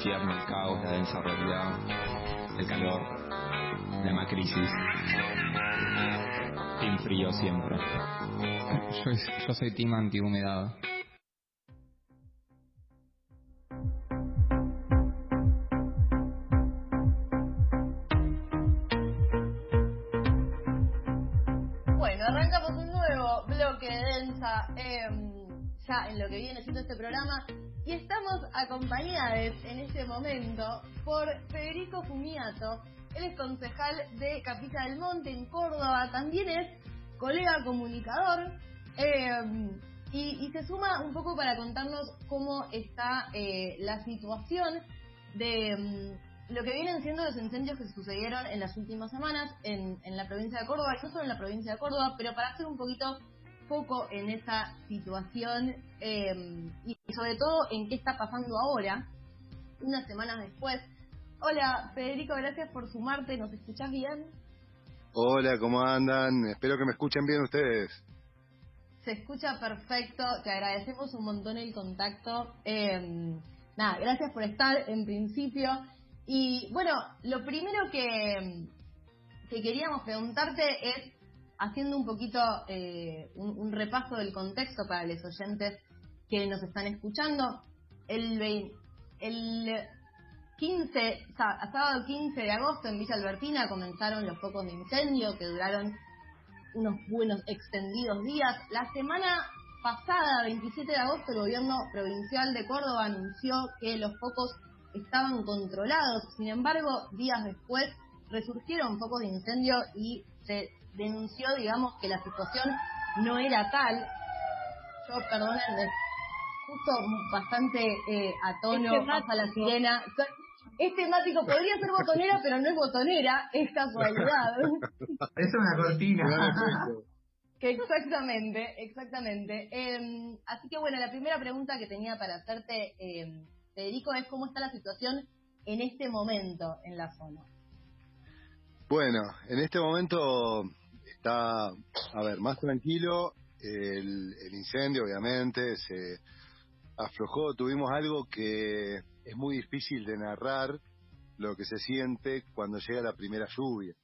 infierno, el caos, la densa realidad, el calor, la macrisis. Team frío siempre. Yo, soy team antihumedad. En lo que viene siendo este programa y estamos acompañados en este momento por Federico Fumiato. Él es concejal de Capilla del Monte en Córdoba, también es colega comunicador em, y, se suma un poco para contarnos cómo está eh, la situación de em, lo que vienen siendo los incendios que sucedieron en las últimas semanas en, en la provincia de Córdoba, y no solo en la provincia de Córdoba, pero para hacer un poquito foco en esa situación eh, y sobre todo en qué está pasando ahora, unas semanas después. Hola Federico, gracias por sumarte, ¿nos escuchás bien? Hola, ¿cómo andan? Espero que me escuchen bien ustedes. Se escucha perfecto, te agradecemos un montón el contacto. Eh, nada, gracias por estar en principio. Y bueno, lo primero que, que queríamos preguntarte es, haciendo un poquito eh, un, repaso del contexto para los oyentes que nos están escuchando, el, el 15, sábado 15 de agosto en Villa Albertina comenzaron los focos de incendio que duraron unos buenos extendidos días. La semana pasada, 27 de agosto, el gobierno provincial de Córdoba anunció que los focos estaban controlados. Sin embargo, días después resurgieron focos de incendio y se denunció, digamos, que la situación no era tal. Yo, perdonen, justo bastante eh, a tono, pasa la sirena. Es temático, podría ser botonera, pero no es botonera, es casualidad. es una cortina. que exactamente, exactamente. Eh, así que bueno, la primera pregunta que tenía para hacerte, eh, Federico, es cómo está la situación en este momento en la zona. Bueno, en este momento está, a ver, más tranquilo. El, el, incendio, obviamente, se aflojó. Tuvimos algo que es muy difícil de narrar, lo que se siente cuando llega la primera lluvia.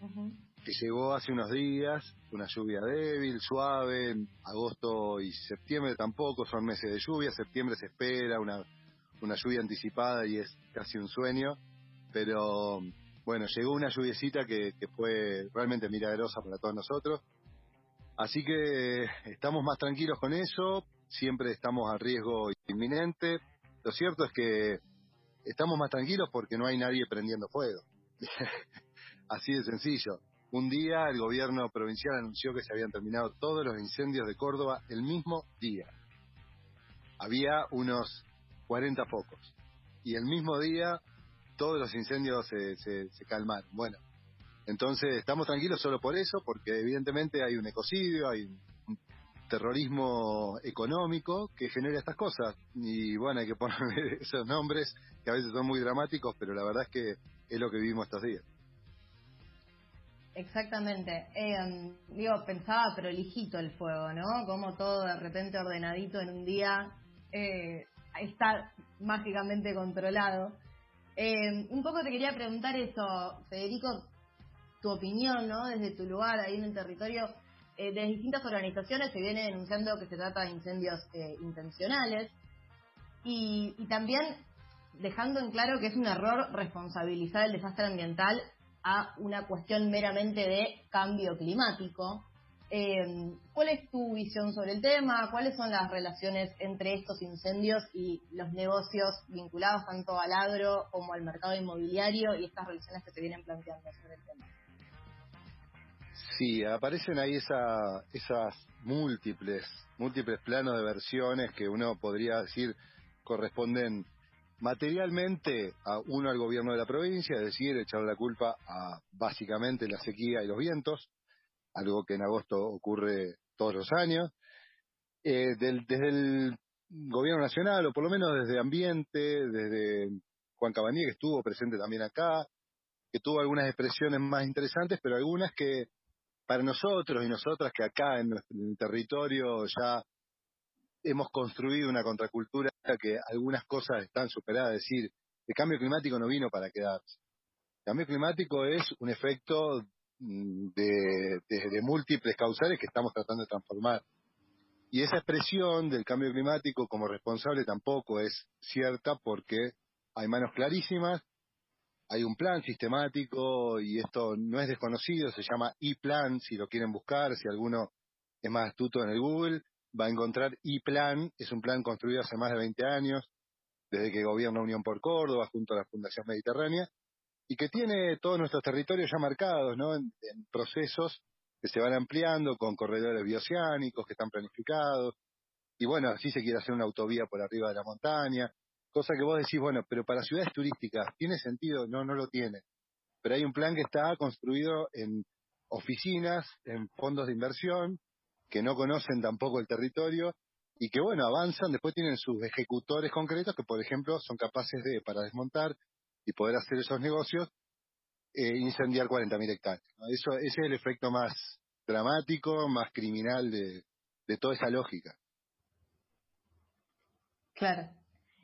Uh -huh. Que llegó hace unos días, una lluvia débil, suave. Agosto y septiembre tampoco son meses de lluvia. Septiembre se espera una, una lluvia anticipada y es casi un sueño. Pero bueno, llegó una lluviecita que, que, fue realmente milagrosa para todos nosotros. Así que estamos más tranquilos con eso, siempre estamos a riesgo inminente. Lo cierto es que estamos más tranquilos porque no hay nadie prendiendo fuego. Así de sencillo. Un día el gobierno provincial anunció que se habían terminado todos los incendios de Córdoba el mismo día. Había unos 40 focos. Y el mismo día todos los incendios se, se, se, calmaron. Bueno, entonces estamos tranquilos solo por eso, porque evidentemente hay un ecocidio, hay un terrorismo económico que genera estas cosas. Y bueno, hay que ponerle esos nombres que a veces son muy dramáticos, pero la verdad es que es lo que vivimos estos días. Exactamente. Eh, digo, pensaba prolijito el fuego, ¿no? Como todo de repente ordenadito en un día eh, está mágicamente controlado. Eh, un poco te quería preguntar eso, Federico, tu opinión, ¿no? Desde tu lugar ahí en el territorio, eh, de distintas organizaciones se viene denunciando que se trata de incendios eh, intencionales y, y, también dejando en claro que es un error responsabilizar el desastre ambiental a una cuestión meramente de cambio climático. Eh, ¿Cuál es tu visión sobre el tema? ¿Cuáles son las relaciones entre estos incendios y los negocios vinculados tanto al agro como al mercado inmobiliario y estas relaciones que se vienen planteando sobre el tema? Sí, aparecen ahí esa, esas múltiples, múltiples planos de versiones que uno podría decir corresponden materialmente a uno al gobierno de la provincia, es decir, echar la culpa a básicamente la sequía y los vientos, algo que en agosto ocurre todos los años. Eh, desde el gobierno nacional, o por lo menos desde Ambiente, desde Juan Cabaní, que estuvo presente también acá, que tuvo algunas expresiones más interesantes, pero algunas que para nosotros y nosotras que acá en el territorio ya hemos construido una contracultura que algunas cosas están superadas, es decir, el cambio climático no vino para quedarse. El cambio climático es un efecto mm, de, múltiples causales que estamos tratando de transformar. Y esa expresión del cambio climático como responsable tampoco es cierta porque hay manos clarísimas, hay un plan sistemático y esto no es desconocido, se llama e-plan, si lo quieren buscar, si alguno es más astuto en el Google, va a encontrar e-plan, es un plan construido hace más de 20 años, desde que gobierna Unión por Córdoba junto a la Fundación Mediterránea, y que tiene todos nuestros territorios ya marcados, ¿no? En, procesos que se van ampliando con corredores bioceánicos que están planificados, y bueno, así se quiere hacer una autovía por arriba de la montaña, cosa que vos decís, bueno, pero para ciudades turísticas, ¿tiene sentido? No, no lo tiene. Pero hay un plan que está construido en oficinas, en fondos de inversión, que no conocen tampoco el territorio y que, bueno, avanzan, después tienen sus ejecutores concretos que, por ejemplo, son capaces de, para desmontar y poder hacer esos negocios, eh, incendiar 40.000 hectáreas. Eso, ese es el efecto más dramático, más criminal de, de toda esa lógica. Claro.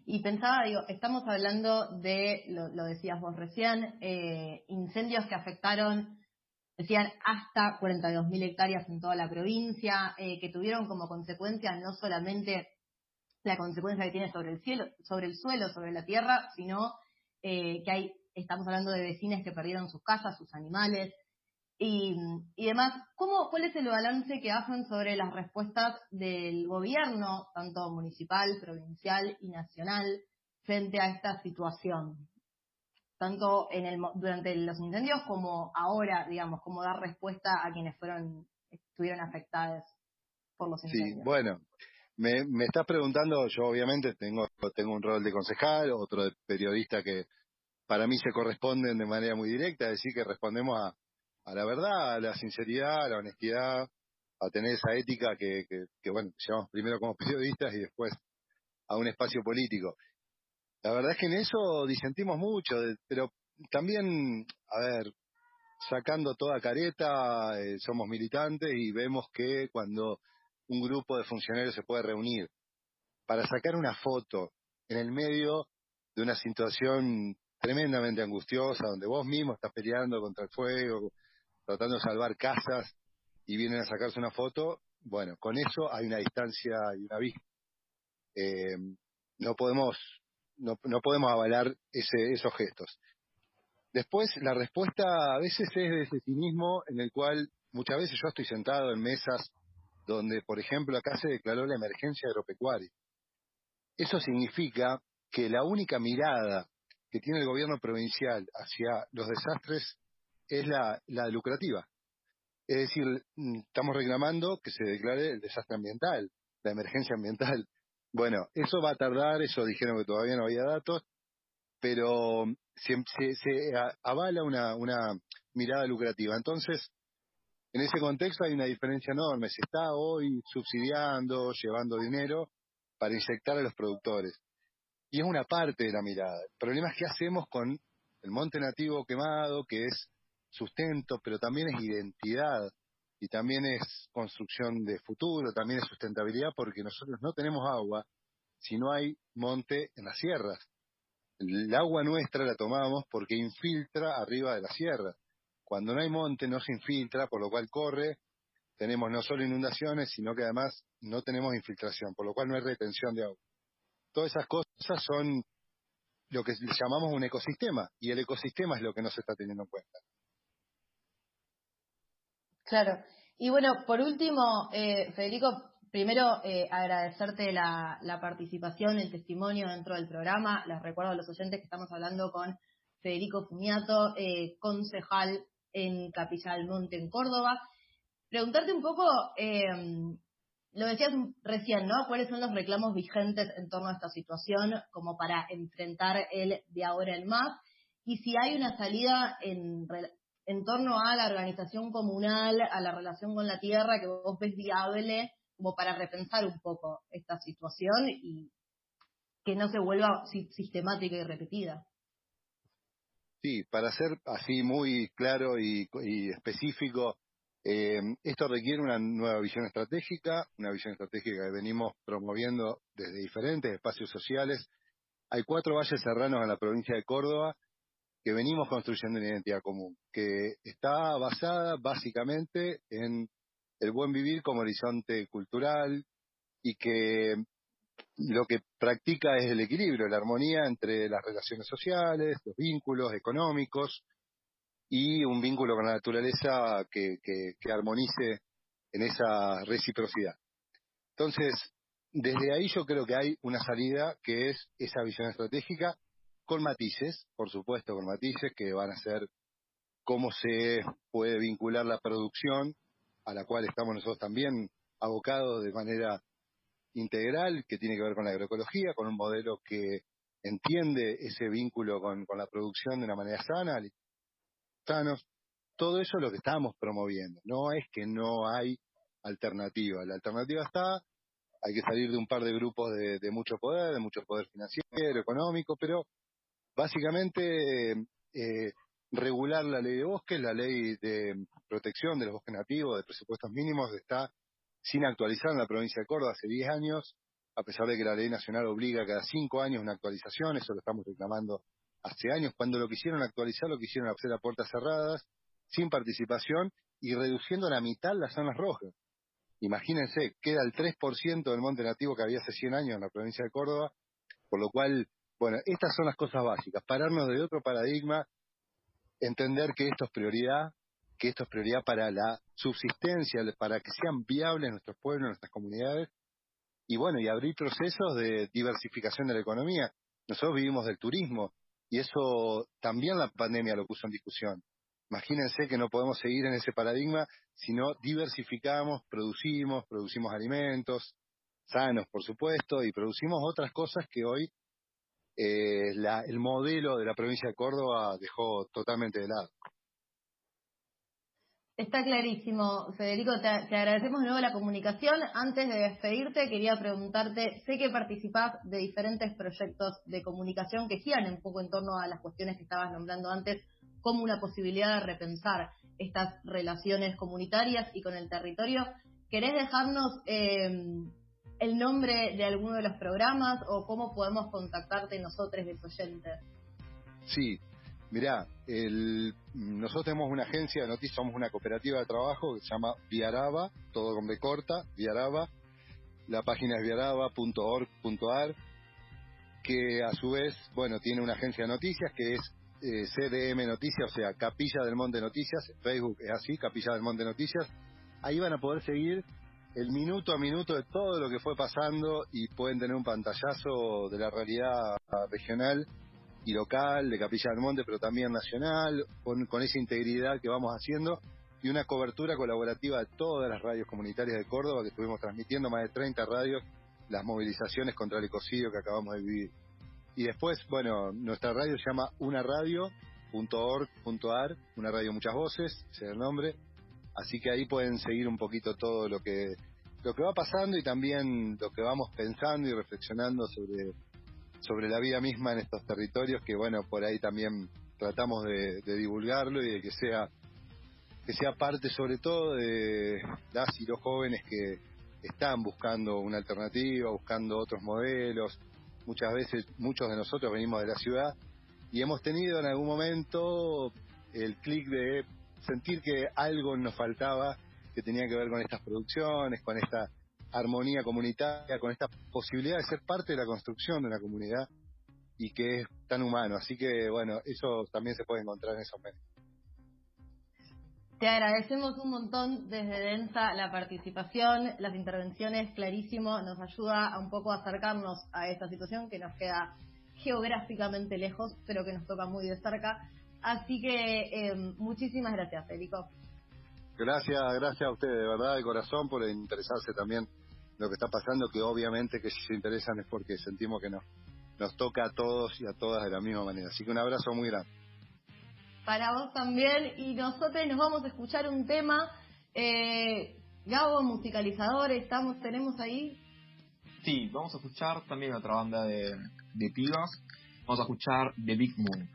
Y pensaba, digo, estamos hablando de, lo, lo decías vos recién, eh, incendios que afectaron decían hasta 42.000 hectáreas en toda la provincia, eh, que tuvieron como consecuencia no solamente la consecuencia que tiene sobre el cielo, sobre el suelo, sobre la tierra, sino eh, que hay, estamos hablando de vecinos que perdieron sus casas, sus animales y, y demás. ¿Cómo, ¿Cuál es el balance que hacen sobre las respuestas del gobierno, tanto municipal, provincial y nacional, frente a esta situación? tanto en el, durante los incendios como ahora, digamos, como dar respuesta a quienes fueron estuvieron afectados por los incendios. Sí, bueno, me, me estás preguntando, yo obviamente tengo, tengo un rol de concejal, otro de periodista que para mí se corresponden de manera muy directa, es decir, que respondemos a, a la verdad, a la sinceridad, a la honestidad, a tener esa ética que, que, bueno, llevamos primero como periodistas y después a un espacio político. La verdad es que en eso disentimos mucho, pero también, a ver, sacando toda careta, eh, somos militantes y vemos que cuando un grupo de funcionarios se puede reunir para sacar una foto en el medio de una situación tremendamente angustiosa, donde vos mismo estás peleando contra el fuego, tratando de salvar casas y vienen a sacarse una foto, bueno, con eso hay una distancia y una vista. Eh, no podemos no, no podemos avalar ese, esos gestos. Después, la respuesta a veces es de ese cinismo en el cual muchas veces yo estoy sentado en mesas donde, por ejemplo, acá se declaró la emergencia agropecuaria. Eso significa que la única mirada que tiene el gobierno provincial hacia los desastres es la, lucrativa. Es decir, mm, estamos reclamando que se declare el desastre ambiental, la emergencia ambiental. Bueno, eso va a tardar, eso dijeron que todavía no había datos, pero se, se, avala una mirada lucrativa. Entonces, en ese contexto hay una diferencia enorme. Se está hoy subsidiando, llevando dinero para inyectar a los productores. Y es una parte de la mirada. El problema es qué hacemos con el monte nativo quemado, que es sustento, pero también es identidad y también es construcción de futuro, también es sustentabilidad, porque nosotros no tenemos agua si no hay monte en las sierras. El agua nuestra la tomamos porque infiltra arriba de la sierra. Cuando no hay monte no se infiltra, por lo cual corre, tenemos no solo inundaciones, sino que además no tenemos infiltración, por lo cual no hay retención de agua. Todas esas cosas son lo que llamamos un ecosistema, y el ecosistema es lo que no se está teniendo en cuenta. Claro. Y bueno, por último, eh, Federico, primero eh, agradecerte la, participación, el testimonio dentro del programa. Les recuerdo a los oyentes que estamos hablando con Federico Fumiato, eh, concejal en Capilla del Monte, en Córdoba. Preguntarte un poco, lo decías recién, ¿no? ¿Cuáles son los reclamos vigentes en torno a esta situación como para enfrentar el de ahora en más? Y si hay una salida en, en torno a la organización comunal, a la relación con la tierra que vos ves viable como para repensar un poco esta situación y que no se vuelva sistemática y repetida. Sí, para ser así muy claro y, específico, eh, esto requiere una nueva visión estratégica, una visión estratégica que venimos promoviendo desde diferentes espacios sociales. Hay cuatro valles serranos en la provincia de Córdoba que venimos construyendo una identidad común, que está basada básicamente en el buen vivir como horizonte cultural y que lo que practica es el equilibrio, la armonía entre las relaciones sociales, los vínculos económicos y un vínculo con la naturaleza que, que, armonice en esa reciprocidad. Entonces, desde ahí yo creo que hay una salida que es esa visión estratégica con matices, por supuesto, con matices que van a ser cómo se puede vincular la producción, a la cual estamos nosotros también abocados de manera integral, que tiene que ver con la agroecología, con un modelo que entiende ese vínculo con, la producción de una manera sana, sanos. Todo eso es lo que estamos promoviendo. No es que no hay alternativa. La alternativa está, hay que salir de un par de grupos de, de mucho poder, de mucho poder financiero, económico, pero básicamente eh, regular la ley de bosques, la ley de protección de los bosques nativos, de presupuestos mínimos, está sin actualizar en la provincia de Córdoba hace 10 años, a pesar de que la ley nacional obliga cada 5 años una actualización, eso lo estamos reclamando hace años, cuando lo quisieron actualizar, lo quisieron hacer a puertas cerradas, sin participación y reduciendo a la mitad las zonas rojas. Imagínense, queda el 3% del monte nativo que había hace 100 años en la provincia de Córdoba, por lo cual bueno, estas son las cosas básicas, pararnos de otro paradigma, entender que esto es prioridad, que esto es prioridad para la subsistencia, para que sean viables nuestros pueblos, nuestras comunidades, y bueno, y abrir procesos de diversificación de la economía. Nosotros vivimos del turismo, y eso también la pandemia lo puso en discusión. Imagínense que no podemos seguir en ese paradigma si no diversificamos, producimos, producimos alimentos, sanos por supuesto, y producimos otras cosas que hoy eh, el modelo de la provincia de Córdoba dejó totalmente de lado. Está clarísimo, Federico, te, agradecemos de nuevo la comunicación. Antes de despedirte, quería preguntarte, sé que participás de diferentes proyectos de comunicación que giran un poco en torno a las cuestiones que estabas nombrando antes, como una posibilidad de repensar estas relaciones comunitarias y con el territorio. ¿Querés dejarnos eh, el nombre de alguno de los programas o cómo podemos contactarte nosotros de oyentes? Sí, mirá, el, nosotros tenemos una agencia de noticias, somos una cooperativa de trabajo que se llama Viaraba, todo con B corta, Viaraba. La página es viaraba.org.ar, que a su vez, bueno, tiene una agencia de noticias que es eh, CDM Noticias, o sea, Capilla del Monte Noticias, Facebook es así, Capilla del Monte Noticias. Ahí van a poder seguir el minuto a minuto de todo lo que fue pasando y pueden tener un pantallazo de la realidad regional y local de Capilla del Monte, pero también nacional, con, con esa integridad que vamos haciendo y una cobertura colaborativa de todas las radios comunitarias de Córdoba que estuvimos transmitiendo, más de 30 radios, las movilizaciones contra el ecocidio que acabamos de vivir. Y después, bueno, nuestra radio se llama unaradio.org.ar, una radio muchas voces, ese es el nombre, Así que ahí pueden seguir un poquito todo lo que lo que va pasando y también lo que vamos pensando y reflexionando sobre sobre la vida misma en estos territorios que bueno por ahí también tratamos de, divulgarlo y de que sea que sea parte sobre todo de las y los jóvenes que están buscando una alternativa, buscando otros modelos. Muchas veces muchos de nosotros venimos de la ciudad y hemos tenido en algún momento el clic de sentir que algo nos faltaba que tenía que ver con estas producciones, con esta armonía comunitaria, con esta posibilidad de ser parte de la construcción de una comunidad y que es tan humano. Así que, bueno, eso también se puede encontrar en esos medios. Te agradecemos un montón desde Densa la participación, las intervenciones, clarísimo, nos ayuda a un poco a acercarnos a esta situación que nos queda geográficamente lejos, pero que nos toca muy de cerca. Así que eh, muchísimas gracias, Federico. Gracias, gracias a ustedes, de verdad, de corazón, por interesarse también lo que está pasando, que obviamente que si se interesan es porque sentimos que nos, nos toca a todos y a todas de la misma manera. Así que un abrazo muy grande. Para vos también, y nosotros nos vamos a escuchar un tema. Eh, Gabo, musicalizador, estamos, tenemos ahí. Sí, vamos a escuchar también otra banda de, de pibas. Vamos a escuchar The Big Moon.